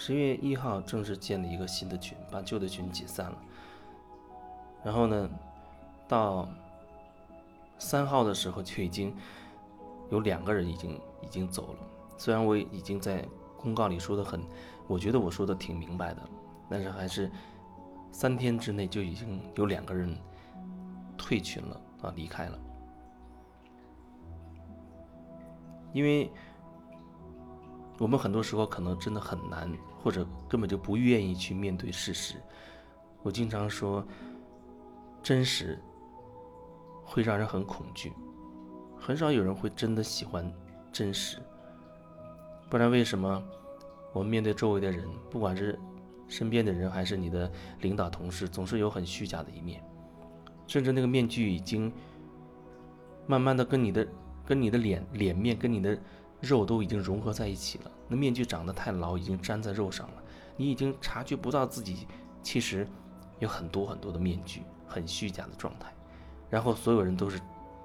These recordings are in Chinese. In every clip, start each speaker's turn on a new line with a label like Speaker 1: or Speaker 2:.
Speaker 1: 十月一号正式建立一个新的群，把旧的群解散了。然后呢，到三号的时候就已经有两个人已经已经走了。虽然我已经在公告里说的很，我觉得我说的挺明白的，但是还是三天之内就已经有两个人退群了啊，离开了。因为我们很多时候可能真的很难，或者根本就不愿意去面对事实。我经常说，真实会让人很恐惧，很少有人会真的喜欢真实。不然为什么我们面对周围的人，不管是身边的人还是你的领导同事，总是有很虚假的一面，甚至那个面具已经慢慢的跟你的。跟你的脸、脸面跟你的肉都已经融合在一起了，那面具长得太牢，已经粘在肉上了，你已经察觉不到自己其实有很多很多的面具，很虚假的状态。然后所有人都是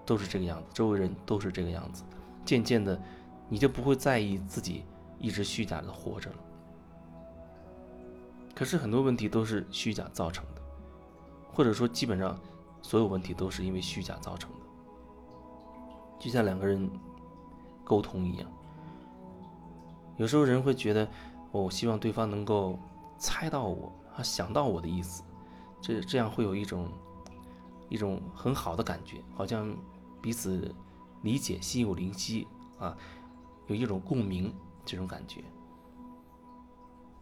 Speaker 1: 都是这个样子，周围人都是这个样子，渐渐的你就不会在意自己一直虚假的活着了。可是很多问题都是虚假造成的，或者说基本上所有问题都是因为虚假造成的。就像两个人沟通一样，有时候人会觉得，我希望对方能够猜到我啊，想到我的意思，这这样会有一种一种很好的感觉，好像彼此理解，心有灵犀啊，有一种共鸣这种感觉。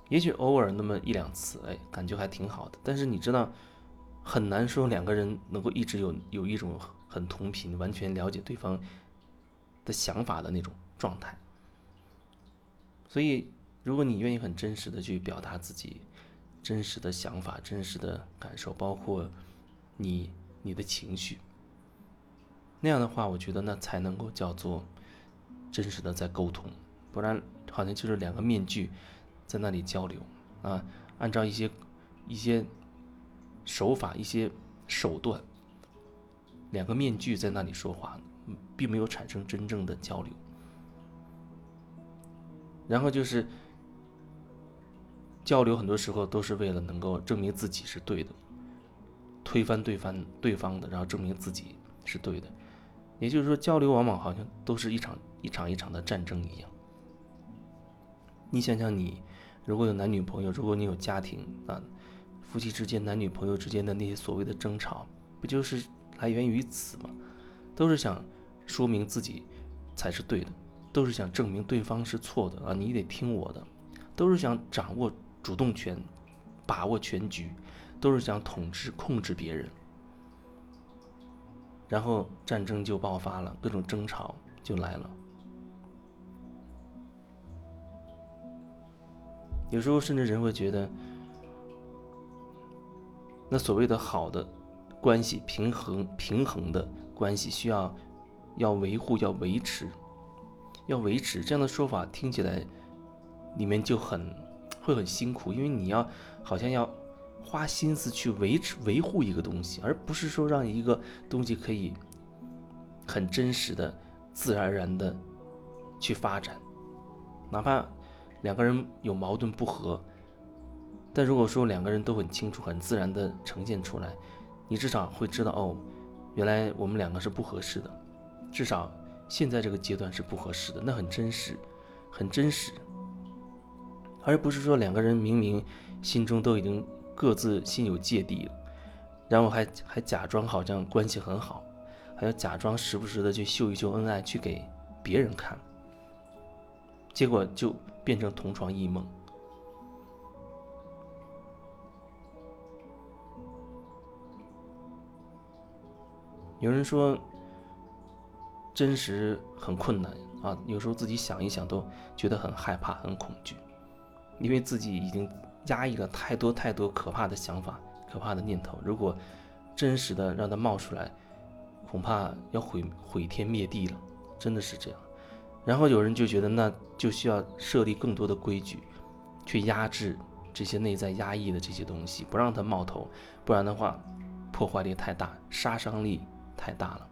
Speaker 1: 也许偶尔那么一两次，哎，感觉还挺好的。但是你知道，很难说两个人能够一直有有一种。很同频，完全了解对方的想法的那种状态。所以，如果你愿意很真实的去表达自己真实的想法、真实的感受，包括你你的情绪，那样的话，我觉得那才能够叫做真实的在沟通。不然，好像就是两个面具在那里交流啊，按照一些一些手法、一些手段。两个面具在那里说话，并没有产生真正的交流。然后就是交流，很多时候都是为了能够证明自己是对的，推翻对方对方的，然后证明自己是对的。也就是说，交流往往好像都是一场一场一场的战争一样。你想想，你如果有男女朋友，如果你有家庭啊，夫妻之间、男女朋友之间的那些所谓的争吵，不就是？来源于此吗，都是想说明自己才是对的，都是想证明对方是错的啊！你得听我的，都是想掌握主动权，把握全局，都是想统治控制别人，然后战争就爆发了，各种争吵就来了。有时候甚至人会觉得，那所谓的好的。关系平衡平衡的关系需要要维护要维持要维持这样的说法听起来里面就很会很辛苦，因为你要好像要花心思去维持维护一个东西，而不是说让一个东西可以很真实的自然而然的去发展，哪怕两个人有矛盾不和，但如果说两个人都很清楚很自然的呈现出来。你至少会知道哦，原来我们两个是不合适的，至少现在这个阶段是不合适的，那很真实，很真实，而不是说两个人明明心中都已经各自心有芥蒂了，然后还还假装好像关系很好，还要假装时不时的去秀一秀恩爱去给别人看，结果就变成同床异梦。有人说，真实很困难啊，有时候自己想一想都觉得很害怕、很恐惧，因为自己已经压抑了太多太多可怕的想法、可怕的念头。如果真实的让它冒出来，恐怕要毁毁天灭地了，真的是这样。然后有人就觉得，那就需要设立更多的规矩，去压制这些内在压抑的这些东西，不让它冒头，不然的话，破坏力太大，杀伤力。太大了，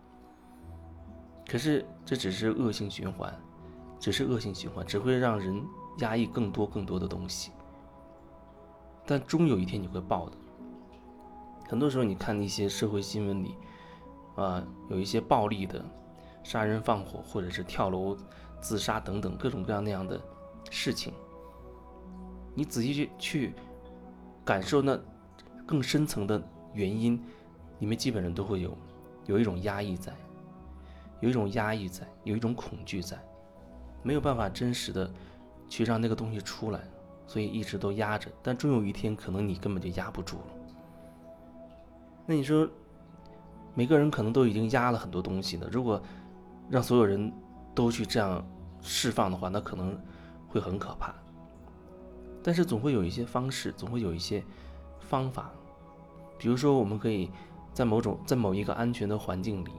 Speaker 1: 可是这只是恶性循环，只是恶性循环，只会让人压抑更多更多的东西，但终有一天你会爆的。很多时候，你看一些社会新闻里，啊，有一些暴力的杀人放火，或者是跳楼自杀等等各种各样那样的事情，你仔细去去感受那更深层的原因，里面基本上都会有有一种压抑在，有一种压抑在，有一种恐惧在，没有办法真实的去让那个东西出来。所以一直都压着，但终有一天，可能你根本就压不住了。那你说，每个人可能都已经压了很多东西了，如果让所有人都去这样释放的话，那可能会很可怕。但是总会有一些方式，总会有一些方法，比如说，我们可以在某种在某一个安全的环境里，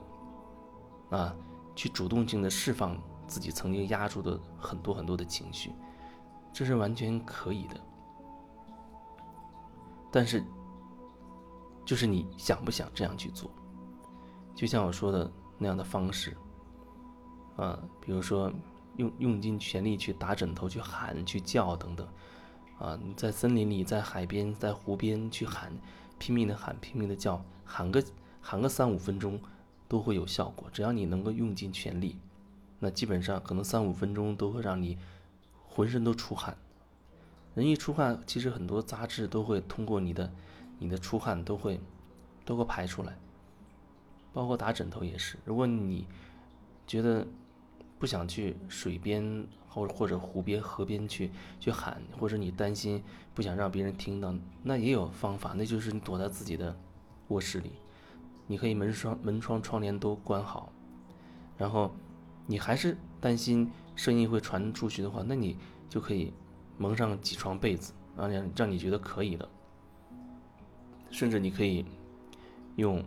Speaker 1: 啊，去主动性的释放自己曾经压住的很多很多的情绪。这是完全可以的，但是，就是你想不想这样去做？就像我说的那样的方式，啊，比如说用用尽全力去打枕头、去喊、去叫等等，啊，你在森林里、在海边、在湖边去喊，拼命的喊、拼命的叫，喊个喊个三五分钟都会有效果。只要你能够用尽全力，那基本上可能三五分钟都会让你。浑身都出汗，人一出汗，其实很多杂质都会通过你的、你的出汗都会都会排出来，包括打枕头也是。如果你觉得不想去水边或或者湖边、河边去去喊，或者你担心不想让别人听到，那也有方法，那就是你躲在自己的卧室里，你可以门窗门窗窗帘都关好，然后你还是担心。声音会传出去的话，那你就可以蒙上几床被子，让让让你觉得可以的。甚至你可以用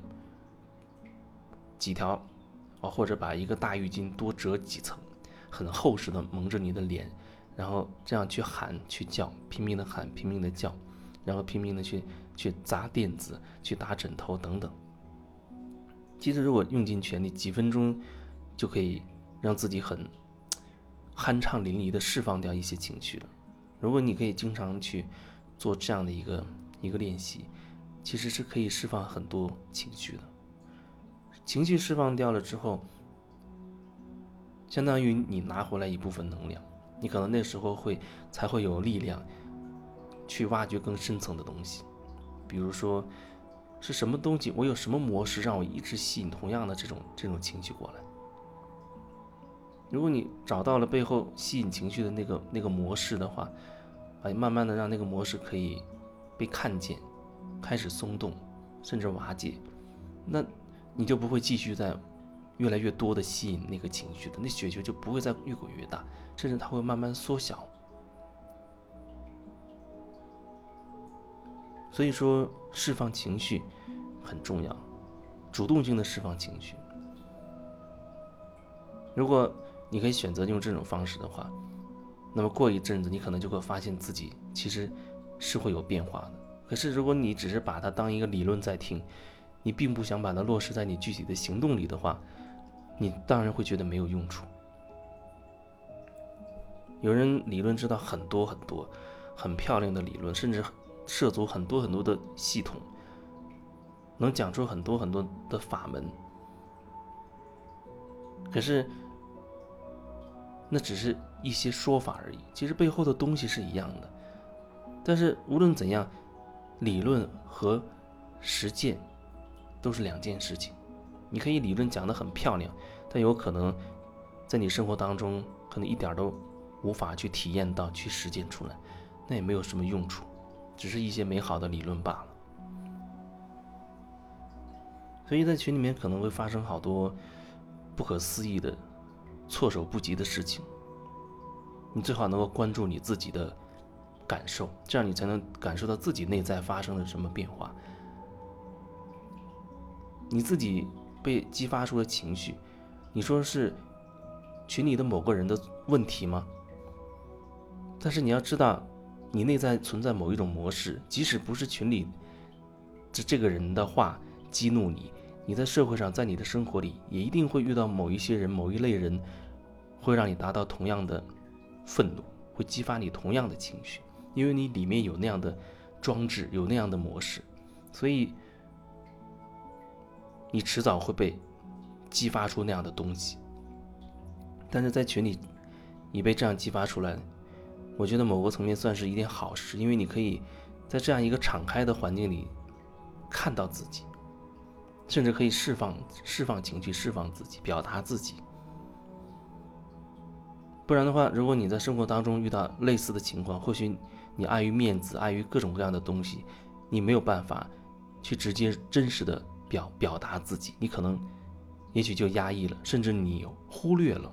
Speaker 1: 几条啊，或者把一个大浴巾多折几层，很厚实的蒙着你的脸，然后这样去喊去叫，拼命的喊，拼命的叫，然后拼命的去去砸垫子，去打枕头等等。其实如果用尽全力，几分钟就可以让自己很。酣畅淋漓的释放掉一些情绪了。如果你可以经常去做这样的一个一个练习，其实是可以释放很多情绪的。情绪释放掉了之后，相当于你拿回来一部分能量，你可能那时候会才会有力量去挖掘更深层的东西。比如说，是什么东西？我有什么模式让我一直吸引同样的这种这种情绪过来？如果你找到了背后吸引情绪的那个那个模式的话，哎，慢慢的让那个模式可以被看见，开始松动，甚至瓦解，那你就不会继续在越来越多的吸引那个情绪的，那雪球就不会再越滚越大，甚至它会慢慢缩小。所以说，释放情绪很重要，主动性的释放情绪。如果你可以选择用这种方式的话，那么过一阵子，你可能就会发现自己其实是会有变化的。可是，如果你只是把它当一个理论在听，你并不想把它落实在你具体的行动里的话，你当然会觉得没有用处。有人理论知道很多很多，很漂亮的理论，甚至涉足很多很多的系统，能讲出很多很多的法门，可是。那只是一些说法而已，其实背后的东西是一样的。但是无论怎样，理论和实践都是两件事情。你可以理论讲得很漂亮，但有可能在你生活当中可能一点都无法去体验到、去实践出来，那也没有什么用处，只是一些美好的理论罢了。所以在群里面可能会发生好多不可思议的。措手不及的事情，你最好能够关注你自己的感受，这样你才能感受到自己内在发生了什么变化。你自己被激发出的情绪，你说是群里的某个人的问题吗？但是你要知道，你内在存在某一种模式，即使不是群里这这个人的话激怒你。你在社会上，在你的生活里，也一定会遇到某一些人、某一类人，会让你达到同样的愤怒，会激发你同样的情绪，因为你里面有那样的装置，有那样的模式，所以你迟早会被激发出那样的东西。但是在群里，你被这样激发出来，我觉得某个层面算是一件好事，因为你可以在这样一个敞开的环境里看到自己，甚至可以释放释放情绪，释放自己，表达自己。不然的话，如果你在生活当中遇到类似的情况，或许你碍于面子，碍于各种各样的东西，你没有办法去直接真实的表表达自己，你可能也许就压抑了，甚至你忽略了，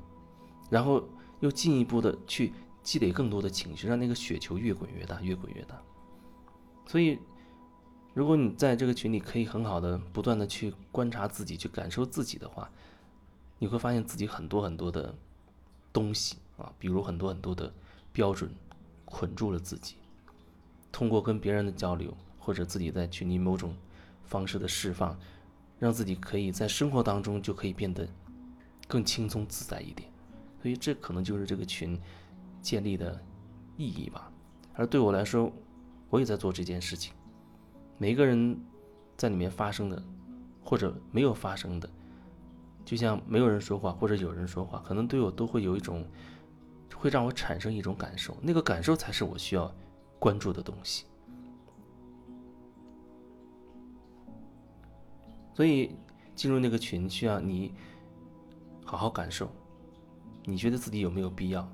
Speaker 1: 然后又进一步的去积累更多的情绪，让那个雪球越滚越大，越滚越大。所以，如果你在这个群里可以很好的不断的去观察自己，去感受自己的话，你会发现自己很多很多的东西。啊，比如很多很多的标准捆住了自己，通过跟别人的交流，或者自己在群里某种方式的释放，让自己可以在生活当中就可以变得更轻松自在一点。所以这可能就是这个群建立的意义吧。而对我来说，我也在做这件事情。每个人在里面发生的，或者没有发生的，就像没有人说话或者有人说话，可能对我都会有一种。会让我产生一种感受，那个感受才是我需要关注的东西。所以进入那个群需要你好好感受，你觉得自己有没有必要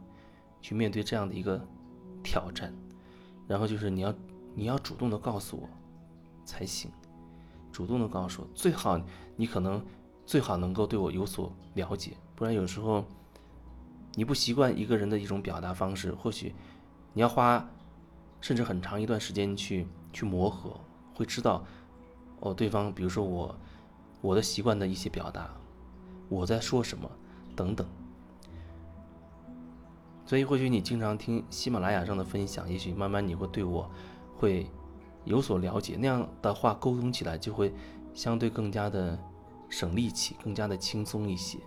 Speaker 1: 去面对这样的一个挑战？然后就是你要你要主动的告诉我才行，主动的告诉我，最好你可能最好能够对我有所了解，不然有时候。你不习惯一个人的一种表达方式，或许你要花甚至很长一段时间去去磨合，会知道哦，对方比如说我我的习惯的一些表达，我在说什么等等。所以或许你经常听喜马拉雅上的分享，也许慢慢你会对我会有所了解，那样的话沟通起来就会相对更加的省力气，更加的轻松一些。